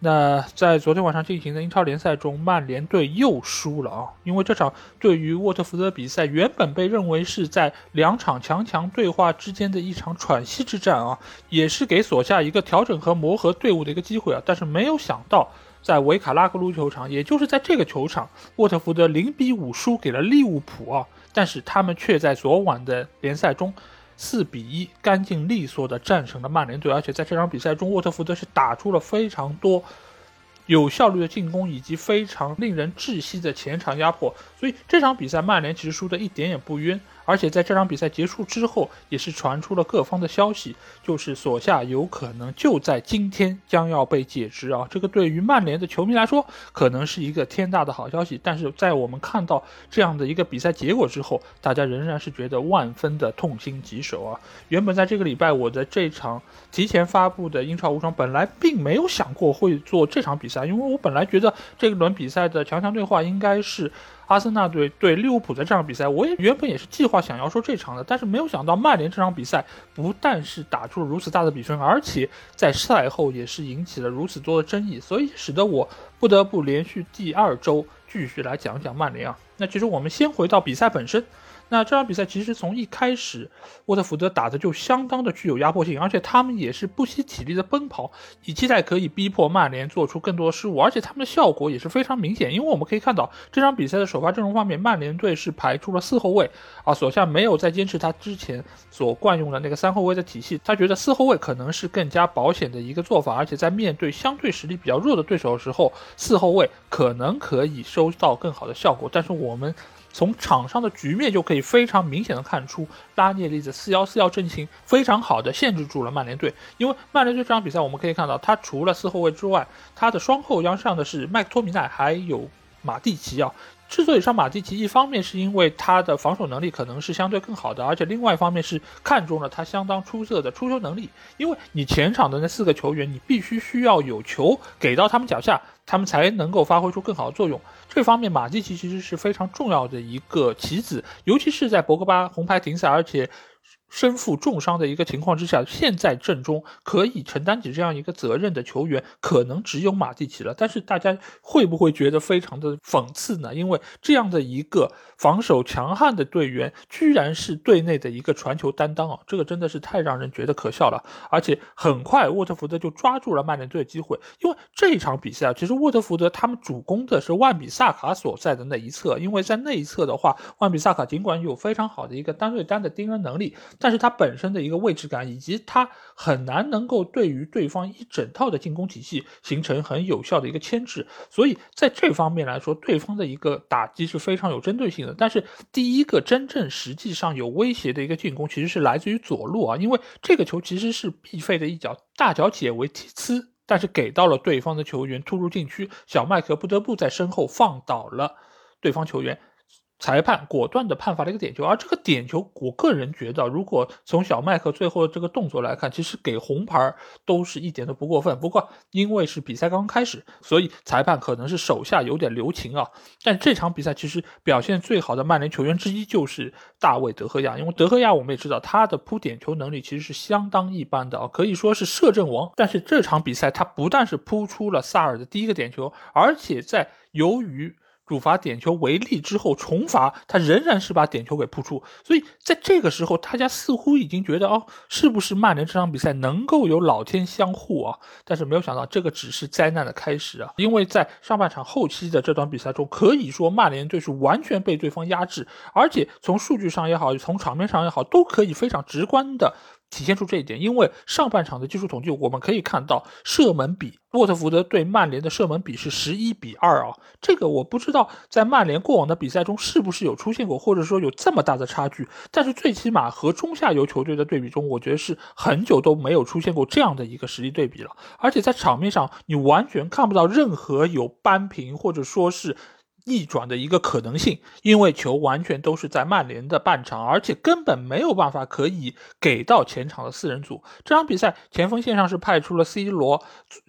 那在昨天晚上进行的英超联赛中，曼联队又输了啊！因为这场对于沃特福德比赛，原本被认为是在两场强强对话之间的一场喘息之战啊，也是给索夏一个调整和磨合队伍的一个机会啊。但是没有想到，在维卡拉格卢球场，也就是在这个球场，沃特福德零比五输给了利物浦啊！但是他们却在昨晚的联赛中。四比一，干净利索的战胜了曼联队，而且在这场比赛中，沃特福德是打出了非常多有效率的进攻，以及非常令人窒息的前场压迫，所以这场比赛曼联其实输的一点也不冤。而且在这场比赛结束之后，也是传出了各方的消息，就是索夏有可能就在今天将要被解职啊！这个对于曼联的球迷来说，可能是一个天大的好消息。但是在我们看到这样的一个比赛结果之后，大家仍然是觉得万分的痛心疾首啊！原本在这个礼拜，我的这场提前发布的英超无双，本来并没有想过会做这场比赛，因为我本来觉得这一轮比赛的强强对话应该是。阿森纳队对利物浦的这场比赛，我也原本也是计划想要说这场的，但是没有想到曼联这场比赛不但是打出了如此大的比分，而且在赛后也是引起了如此多的争议，所以使得我不得不连续第二周继续来讲讲曼联啊。那其实我们先回到比赛本身。那这场比赛其实从一开始，沃特福德打的就相当的具有压迫性，而且他们也是不惜体力的奔跑，以期待可以逼迫曼联做出更多失误，而且他们的效果也是非常明显。因为我们可以看到这场比赛的首发阵容方面，曼联队是排出了四后卫，啊，索夏没有再坚持他之前所惯用的那个三后卫的体系，他觉得四后卫可能是更加保险的一个做法，而且在面对相对实力比较弱的对手的时候，四后卫可能可以收到更好的效果。但是我们。从场上的局面就可以非常明显的看出，拉涅利的四幺四幺阵型非常好的限制住了曼联队。因为曼联队这场比赛，我们可以看到，他除了四后卫之外，他的双后腰上的是麦克托米奈还有马蒂奇啊。之所以上马蒂奇，一方面是因为他的防守能力可能是相对更好的，而且另外一方面是看中了他相当出色的出球能力。因为你前场的那四个球员，你必须需要有球给到他们脚下，他们才能够发挥出更好的作用。这方面，马蒂奇其实是非常重要的一个棋子，尤其是在博格巴红牌停赛，而且。身负重伤的一个情况之下，现在阵中可以承担起这样一个责任的球员，可能只有马蒂奇了。但是大家会不会觉得非常的讽刺呢？因为这样的一个防守强悍的队员，居然是队内的一个传球担当啊！这个真的是太让人觉得可笑了。而且很快，沃特福德就抓住了曼联队的机会，因为这一场比赛啊，其实沃特福德他们主攻的是万比萨卡所在的那一侧，因为在那一侧的话，万比萨卡尽管有非常好的一个单对单的盯人能力。但是他本身的一个位置感，以及他很难能够对于对方一整套的进攻体系形成很有效的一个牵制，所以在这方面来说，对方的一个打击是非常有针对性的。但是第一个真正实际上有威胁的一个进攻，其实是来自于左路啊，因为这个球其实是毕费的一脚大脚解围踢呲，但是给到了对方的球员突入禁区，小麦克不得不在身后放倒了对方球员。裁判果断的判罚了一个点球，而这个点球，我个人觉得，如果从小麦克最后这个动作来看，其实给红牌都是一点都不过分。不过因为是比赛刚开始，所以裁判可能是手下有点留情啊。但这场比赛其实表现最好的曼联球员之一就是大卫德赫亚，因为德赫亚我们也知道他的扑点球能力其实是相当一般的啊，可以说是摄政王。但是这场比赛他不但是扑出了萨尔的第一个点球，而且在由于主罚点球违例之后重罚，他仍然是把点球给扑出，所以在这个时候，大家似乎已经觉得哦，是不是曼联这场比赛能够有老天相护啊？但是没有想到，这个只是灾难的开始啊！因为在上半场后期的这段比赛中，可以说曼联队是完全被对方压制，而且从数据上也好，从场面上也好，都可以非常直观的。体现出这一点，因为上半场的技术统计，我们可以看到射门比沃特福德对曼联的射门比是十一比二啊，这个我不知道在曼联过往的比赛中是不是有出现过，或者说有这么大的差距。但是最起码和中下游球队的对比中，我觉得是很久都没有出现过这样的一个实力对比了。而且在场面上，你完全看不到任何有扳平或者说是。逆转的一个可能性，因为球完全都是在曼联的半场，而且根本没有办法可以给到前场的四人组。这场比赛前锋线上是派出了 C 罗，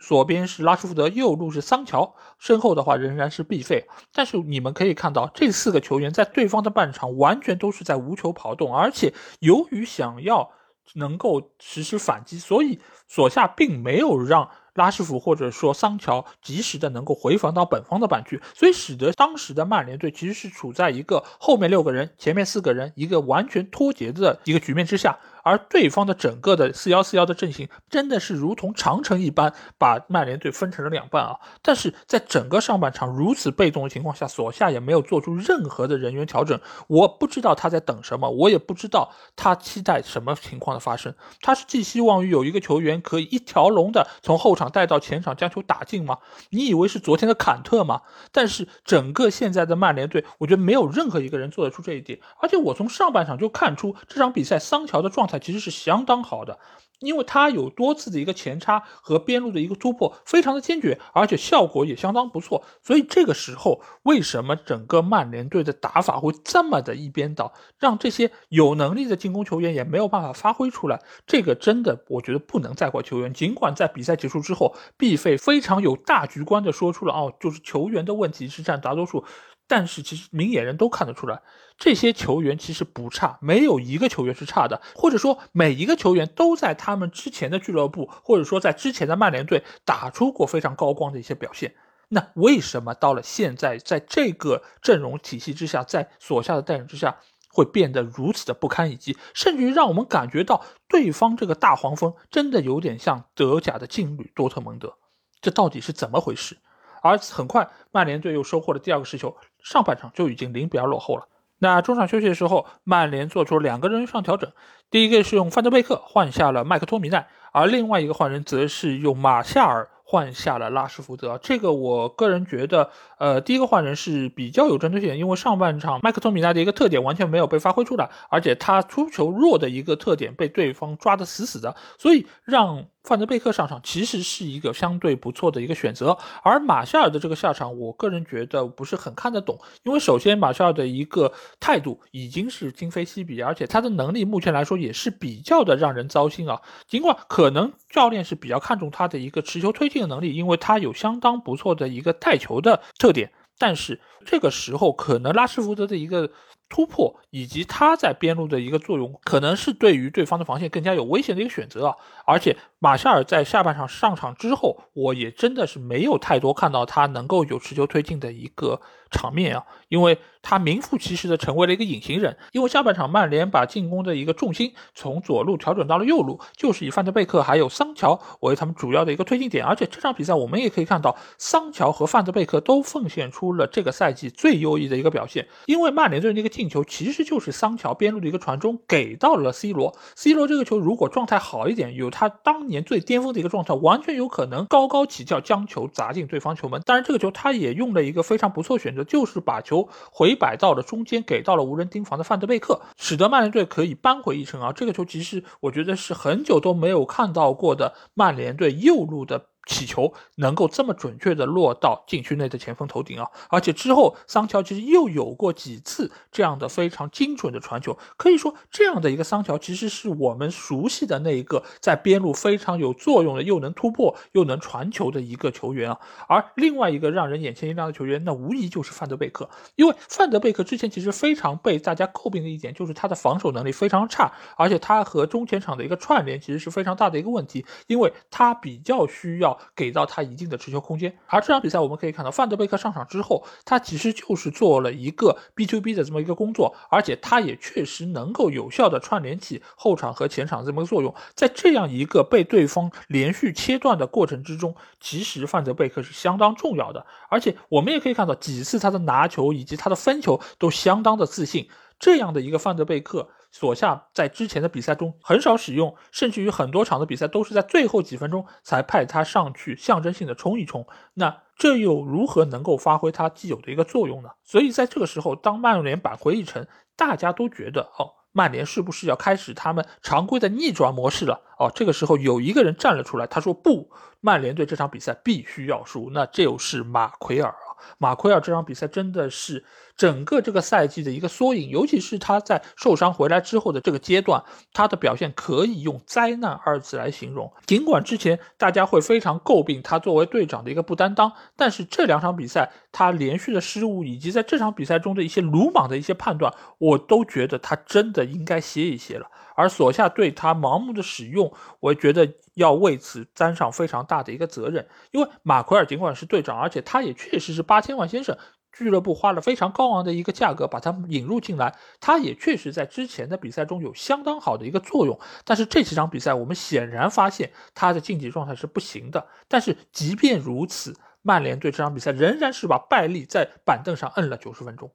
左边是拉什福德，右路是桑乔，身后的话仍然是毕费。但是你们可以看到，这四个球员在对方的半场完全都是在无球跑动，而且由于想要能够实施反击，所以索夏并没有让。拉什福或者说桑乔及时的能够回防到本方的板区，所以使得当时的曼联队其实是处在一个后面六个人、前面四个人一个完全脱节的一个局面之下。而对方的整个的四幺四幺的阵型真的是如同长城一般，把曼联队分成了两半啊！但是在整个上半场如此被动的情况下，索夏也没有做出任何的人员调整。我不知道他在等什么，我也不知道他期待什么情况的发生。他是寄希望于有一个球员可以一条龙的从后场带到前场将球打进吗？你以为是昨天的坎特吗？但是整个现在的曼联队，我觉得没有任何一个人做得出这一点。而且我从上半场就看出这场比赛桑乔的状态。其实是相当好的，因为他有多次的一个前插和边路的一个突破，非常的坚决，而且效果也相当不错。所以这个时候，为什么整个曼联队的打法会这么的一边倒，让这些有能力的进攻球员也没有办法发挥出来？这个真的，我觉得不能再怪球员。尽管在比赛结束之后，毕费非常有大局观的说出了哦，就是球员的问题是占大多数。但是其实明眼人都看得出来，这些球员其实不差，没有一个球员是差的，或者说每一个球员都在他们之前的俱乐部，或者说在之前的曼联队打出过非常高光的一些表现。那为什么到了现在，在这个阵容体系之下，在所下的带领之下，会变得如此的不堪一击，甚至于让我们感觉到对方这个大黄蜂真的有点像德甲的劲旅多特蒙德？这到底是怎么回事？而很快，曼联队又收获了第二个失球，上半场就已经零比二落后了。那中场休息的时候，曼联做出了两个人上调整，第一个是用范德贝克换下了麦克托米奈，而另外一个换人则是用马夏尔换下了拉什福德。这个我个人觉得，呃，第一个换人是比较有针对性，因为上半场麦克托米奈的一个特点完全没有被发挥出来，而且他出球弱的一个特点被对方抓得死死的，所以让。范德贝克上场其实是一个相对不错的一个选择，而马夏尔的这个下场，我个人觉得不是很看得懂，因为首先马夏尔的一个态度已经是今非昔比，而且他的能力目前来说也是比较的让人糟心啊。尽管可能教练是比较看重他的一个持球推进的能力，因为他有相当不错的一个带球的特点，但是这个时候可能拉什福德的一个。突破以及他在边路的一个作用，可能是对于对方的防线更加有危险的一个选择啊！而且马夏尔在下半场上场之后，我也真的是没有太多看到他能够有持球推进的一个场面啊，因为。他名副其实的成为了一个隐形人，因为下半场曼联把进攻的一个重心从左路调整到了右路，就是以范德贝克还有桑乔为他们主要的一个推进点。而且这场比赛我们也可以看到，桑乔和范德贝克都奉献出了这个赛季最优异的一个表现。因为曼联队那个进球其实就是桑乔边路的一个传中给到了 C 罗，C 罗这个球如果状态好一点，有他当年最巅峰的一个状态，完全有可能高高起跳将球砸进对方球门。当然，这个球他也用了一个非常不错选择，就是把球。回摆到了中间，给到了无人盯防的范德贝克，使得曼联队可以扳回一城啊！这个球其实我觉得是很久都没有看到过的曼联队右路的。起球能够这么准确的落到禁区内的前锋头顶啊！而且之后桑乔其实又有过几次这样的非常精准的传球，可以说这样的一个桑乔其实是我们熟悉的那一个在边路非常有作用的，又能突破又能传球的一个球员啊！而另外一个让人眼前一亮的球员，那无疑就是范德贝克，因为范德贝克之前其实非常被大家诟病的一点就是他的防守能力非常差，而且他和中前场的一个串联其实是非常大的一个问题，因为他比较需要。给到他一定的持球空间，而这场比赛我们可以看到，范德贝克上场之后，他其实就是做了一个 B to B 的这么一个工作，而且他也确实能够有效的串联起后场和前场这么个作用。在这样一个被对方连续切断的过程之中，其实范德贝克是相当重要的，而且我们也可以看到几次他的拿球以及他的分球都相当的自信。这样的一个范德贝克，索夏在之前的比赛中很少使用，甚至于很多场的比赛都是在最后几分钟才派他上去象征性的冲一冲。那这又如何能够发挥他既有的一个作用呢？所以在这个时候，当曼联扳回一城，大家都觉得哦，曼联是不是要开始他们常规的逆转模式了？哦，这个时候有一个人站了出来，他说不，曼联队这场比赛必须要输，那就是马奎尔。马奎尔这场比赛真的是整个这个赛季的一个缩影，尤其是他在受伤回来之后的这个阶段，他的表现可以用灾难二字来形容。尽管之前大家会非常诟病他作为队长的一个不担当，但是这两场比赛他连续的失误以及在这场比赛中的一些鲁莽的一些判断，我都觉得他真的应该歇一歇了。而索夏对他盲目的使用，我觉得要为此担上非常大的一个责任。因为马奎尔尽管是队长，而且他也确实是八千万先生，俱乐部花了非常高昂的一个价格把他引入进来，他也确实在之前的比赛中有相当好的一个作用。但是这几场比赛，我们显然发现他的竞技状态是不行的。但是即便如此，曼联队这场比赛仍然是把拜利在板凳上摁了九十分钟。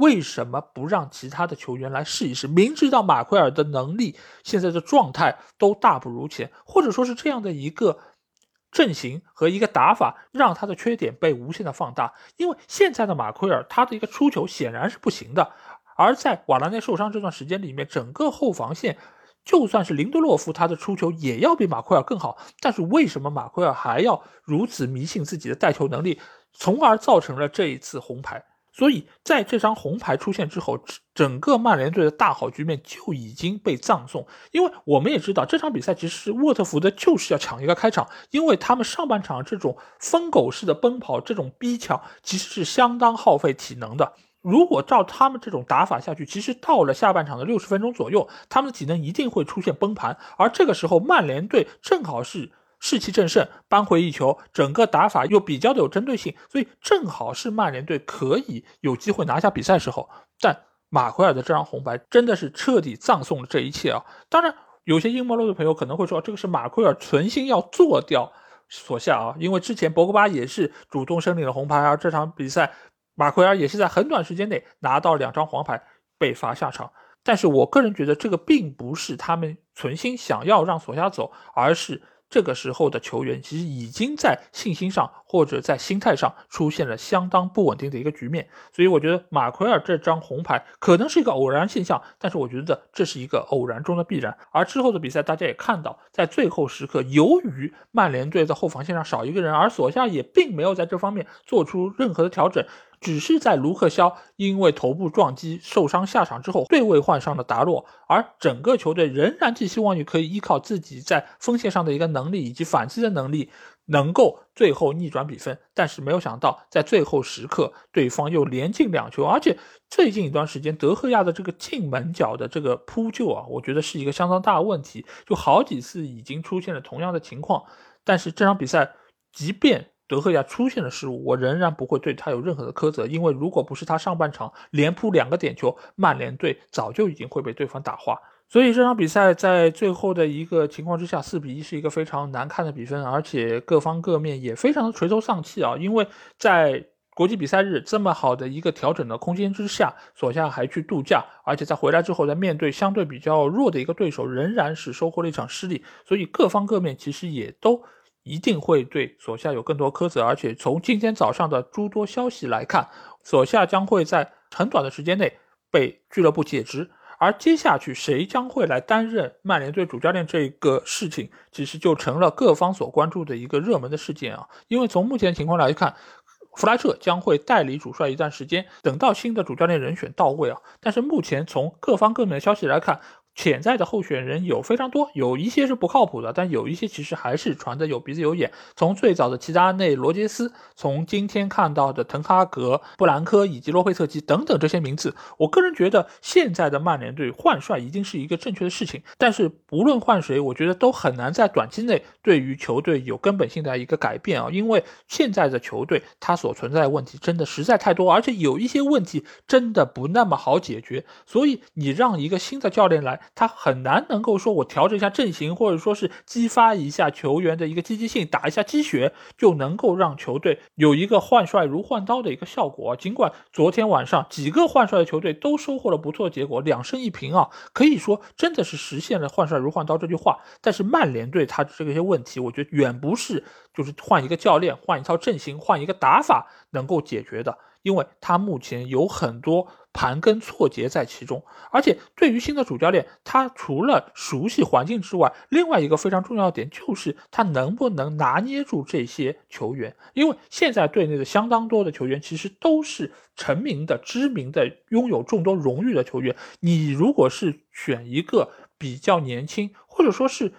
为什么不让其他的球员来试一试？明知道马奎尔的能力现在的状态都大不如前，或者说是这样的一个阵型和一个打法，让他的缺点被无限的放大。因为现在的马奎尔他的一个出球显然是不行的，而在瓦拉内受伤这段时间里面，整个后防线就算是林德洛夫他的出球也要比马奎尔更好。但是为什么马奎尔还要如此迷信自己的带球能力，从而造成了这一次红牌？所以，在这张红牌出现之后，整个曼联队的大好局面就已经被葬送。因为我们也知道，这场比赛其实沃特福德就是要抢一个开场，因为他们上半场这种疯狗式的奔跑、这种逼抢，其实是相当耗费体能的。如果照他们这种打法下去，其实到了下半场的六十分钟左右，他们的体能一定会出现崩盘。而这个时候，曼联队正好是。士气正盛，扳回一球，整个打法又比较的有针对性，所以正好是曼联队可以有机会拿下比赛时候。但马奎尔的这张红牌真的是彻底葬送了这一切啊！当然，有些阴谋论的朋友可能会说，这个是马奎尔存心要做掉所下啊，因为之前博格巴也是主动申领了红牌，而这场比赛马奎尔也是在很短时间内拿到两张黄牌被罚下场。但是我个人觉得，这个并不是他们存心想要让索夏走，而是。这个时候的球员其实已经在信心上或者在心态上出现了相当不稳定的一个局面，所以我觉得马奎尔这张红牌可能是一个偶然现象，但是我觉得这是一个偶然中的必然。而之后的比赛大家也看到，在最后时刻，由于曼联队在后防线上少一个人，而索夏也并没有在这方面做出任何的调整。只是在卢克肖因为头部撞击受伤下场之后，对位换上了达洛，而整个球队仍然寄希望于可以依靠自己在锋线上的一个能力以及反击的能力，能够最后逆转比分。但是没有想到，在最后时刻，对方又连进两球，而且最近一段时间，德赫亚的这个进门角的这个扑救啊，我觉得是一个相当大的问题，就好几次已经出现了同样的情况。但是这场比赛，即便德赫亚出现了失误，我仍然不会对他有任何的苛责，因为如果不是他上半场连扑两个点球，曼联队早就已经会被对方打花。所以这场比赛在最后的一个情况之下，四比一是一个非常难看的比分，而且各方各面也非常的垂头丧气啊！因为在国际比赛日这么好的一个调整的空间之下，索夏还去度假，而且在回来之后，在面对相对比较弱的一个对手，仍然是收获了一场失利。所以各方各面其实也都。一定会对索夏有更多苛责，而且从今天早上的诸多消息来看，索夏将会在很短的时间内被俱乐部解职，而接下去谁将会来担任曼联队主教练这个事情，其实就成了各方所关注的一个热门的事件啊。因为从目前情况来看，弗莱彻将会代理主帅一段时间，等到新的主教练人选到位啊。但是目前从各方各面的消息来看。潜在的候选人有非常多，有一些是不靠谱的，但有一些其实还是传的有鼻子有眼。从最早的齐达内、罗杰斯，从今天看到的滕哈格、布兰科以及洛佩特吉等等这些名字，我个人觉得现在的曼联队换帅一定是一个正确的事情。但是不论换谁，我觉得都很难在短期内对于球队有根本性的一个改变啊，因为现在的球队它所存在的问题真的实在太多，而且有一些问题真的不那么好解决。所以你让一个新的教练来。他很难能够说，我调整一下阵型，或者说是激发一下球员的一个积极性，打一下鸡血，就能够让球队有一个换帅如换刀的一个效果。尽管昨天晚上几个换帅的球队都收获了不错的结果，两胜一平啊，可以说真的是实现了换帅如换刀这句话。但是曼联队他这个些问题，我觉得远不是。就是换一个教练、换一套阵型、换一个打法能够解决的，因为他目前有很多。盘根错节在其中，而且对于新的主教练，他除了熟悉环境之外，另外一个非常重要的点就是他能不能拿捏住这些球员。因为现在队内的相当多的球员其实都是成名的、知名的、拥有众多荣誉的球员。你如果是选一个比较年轻，或者说是。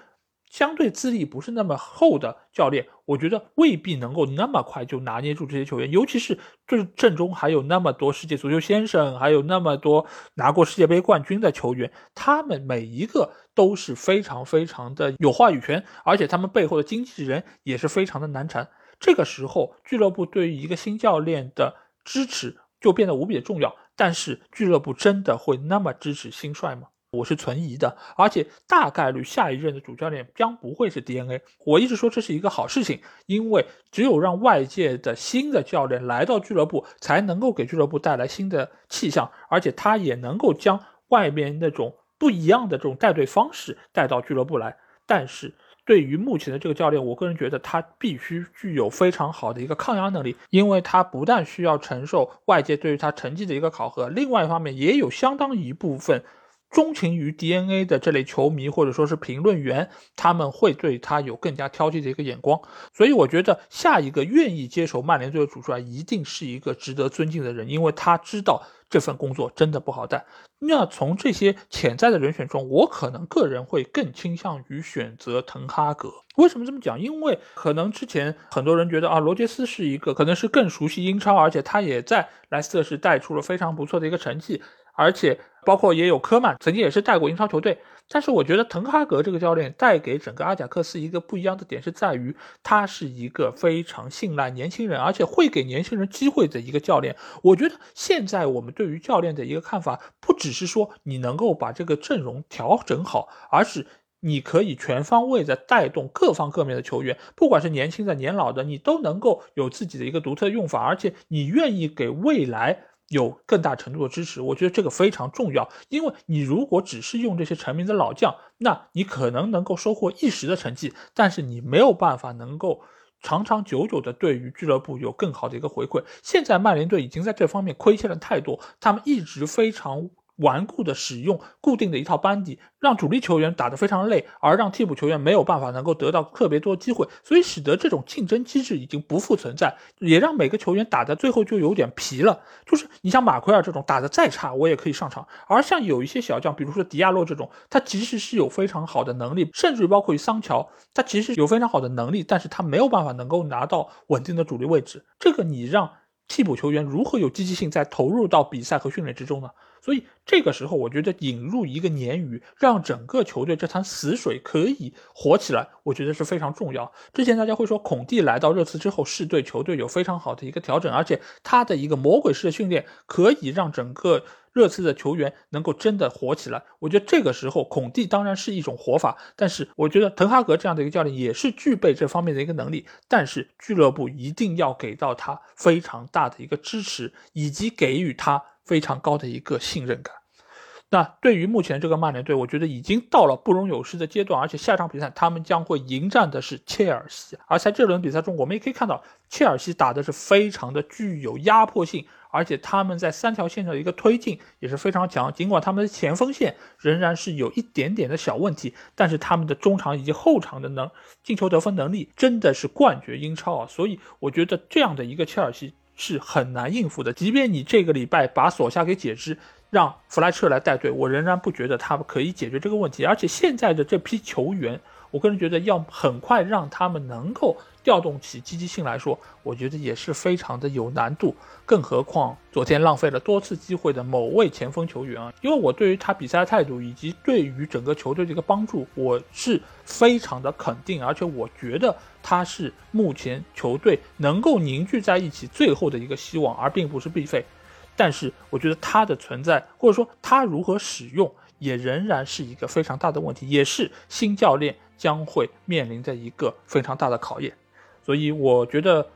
相对资历不是那么厚的教练，我觉得未必能够那么快就拿捏住这些球员，尤其是就是阵中还有那么多世界足球先生，还有那么多拿过世界杯冠军的球员，他们每一个都是非常非常的有话语权，而且他们背后的经纪人也是非常的难缠。这个时候，俱乐部对于一个新教练的支持就变得无比的重要。但是，俱乐部真的会那么支持新帅吗？我是存疑的，而且大概率下一任的主教练将不会是 DNA。我一直说这是一个好事情，因为只有让外界的新的教练来到俱乐部，才能够给俱乐部带来新的气象，而且他也能够将外面那种不一样的这种带队方式带到俱乐部来。但是对于目前的这个教练，我个人觉得他必须具有非常好的一个抗压能力，因为他不但需要承受外界对于他成绩的一个考核，另外一方面也有相当一部分。钟情于 DNA 的这类球迷或者说是评论员，他们会对他有更加挑剔的一个眼光，所以我觉得下一个愿意接手曼联队的主帅一定是一个值得尊敬的人，因为他知道这份工作真的不好干。那从这些潜在的人选中，我可能个人会更倾向于选择滕哈格。为什么这么讲？因为可能之前很多人觉得啊，罗杰斯是一个可能是更熟悉英超，而且他也在莱斯特是带出了非常不错的一个成绩。而且包括也有科曼曾经也是带过英超球队，但是我觉得滕哈格这个教练带给整个阿贾克斯一个不一样的点是在于，他是一个非常信赖年轻人，而且会给年轻人机会的一个教练。我觉得现在我们对于教练的一个看法，不只是说你能够把这个阵容调整好，而是你可以全方位的带动各方各面的球员，不管是年轻的、年老的，你都能够有自己的一个独特用法，而且你愿意给未来。有更大程度的支持，我觉得这个非常重要。因为你如果只是用这些成名的老将，那你可能能够收获一时的成绩，但是你没有办法能够长长久久的对于俱乐部有更好的一个回馈。现在曼联队已经在这方面亏欠了太多，他们一直非常。顽固的使用固定的一套班底，让主力球员打得非常累，而让替补球员没有办法能够得到特别多机会，所以使得这种竞争机制已经不复存在，也让每个球员打的最后就有点疲了。就是你像马奎尔这种打得再差，我也可以上场；而像有一些小将，比如说迪亚洛这种，他其实是有非常好的能力，甚至于包括于桑乔，他其实有非常好的能力，但是他没有办法能够拿到稳定的主力位置。这个你让替补球员如何有积极性再投入到比赛和训练之中呢？所以这个时候，我觉得引入一个鲶鱼，让整个球队这潭死水可以活起来，我觉得是非常重要。之前大家会说，孔蒂来到热刺之后，是对球队有非常好的一个调整，而且他的一个魔鬼式的训练，可以让整个热刺的球员能够真的火起来。我觉得这个时候，孔蒂当然是一种活法，但是我觉得滕哈格这样的一个教练也是具备这方面的一个能力。但是俱乐部一定要给到他非常大的一个支持，以及给予他。非常高的一个信任感。那对于目前这个曼联队，我觉得已经到了不容有失的阶段，而且下场比赛他们将会迎战的是切尔西。而在这轮比赛中，我们也可以看到，切尔西打的是非常的具有压迫性，而且他们在三条线上的一个推进也是非常强。尽管他们的前锋线仍然是有一点点的小问题，但是他们的中场以及后场的能进球得分能力真的是冠绝英超啊！所以我觉得这样的一个切尔西。是很难应付的。即便你这个礼拜把索夏给解职，让弗莱彻来带队，我仍然不觉得他们可以解决这个问题。而且现在的这批球员，我个人觉得要很快让他们能够调动起积极性来说，我觉得也是非常的有难度。更何况昨天浪费了多次机会的某位前锋球员啊，因为我对于他比赛的态度以及对于整个球队的一个帮助，我是非常的肯定，而且我觉得。他是目前球队能够凝聚在一起最后的一个希望，而并不是必费。但是我觉得他的存在，或者说他如何使用，也仍然是一个非常大的问题，也是新教练将会面临的一个非常大的考验。所以我觉得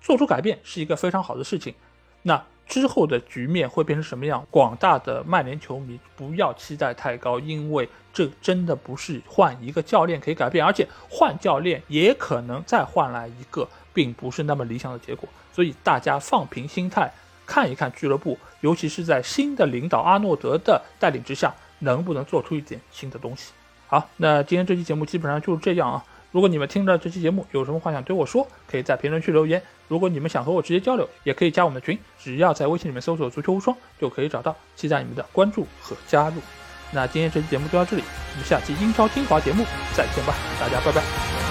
做出改变是一个非常好的事情。那之后的局面会变成什么样？广大的曼联球迷不要期待太高，因为这真的不是换一个教练可以改变，而且换教练也可能再换来一个并不是那么理想的结果。所以大家放平心态，看一看俱乐部，尤其是在新的领导阿诺德的带领之下，能不能做出一点新的东西。好，那今天这期节目基本上就是这样啊。如果你们听了这期节目有什么话想对我说，可以在评论区留言。如果你们想和我直接交流，也可以加我们的群，只要在微信里面搜索“足球无双”就可以找到。期待你们的关注和加入。那今天这期节目就到这里，我们下期英超精华节目再见吧，大家拜拜。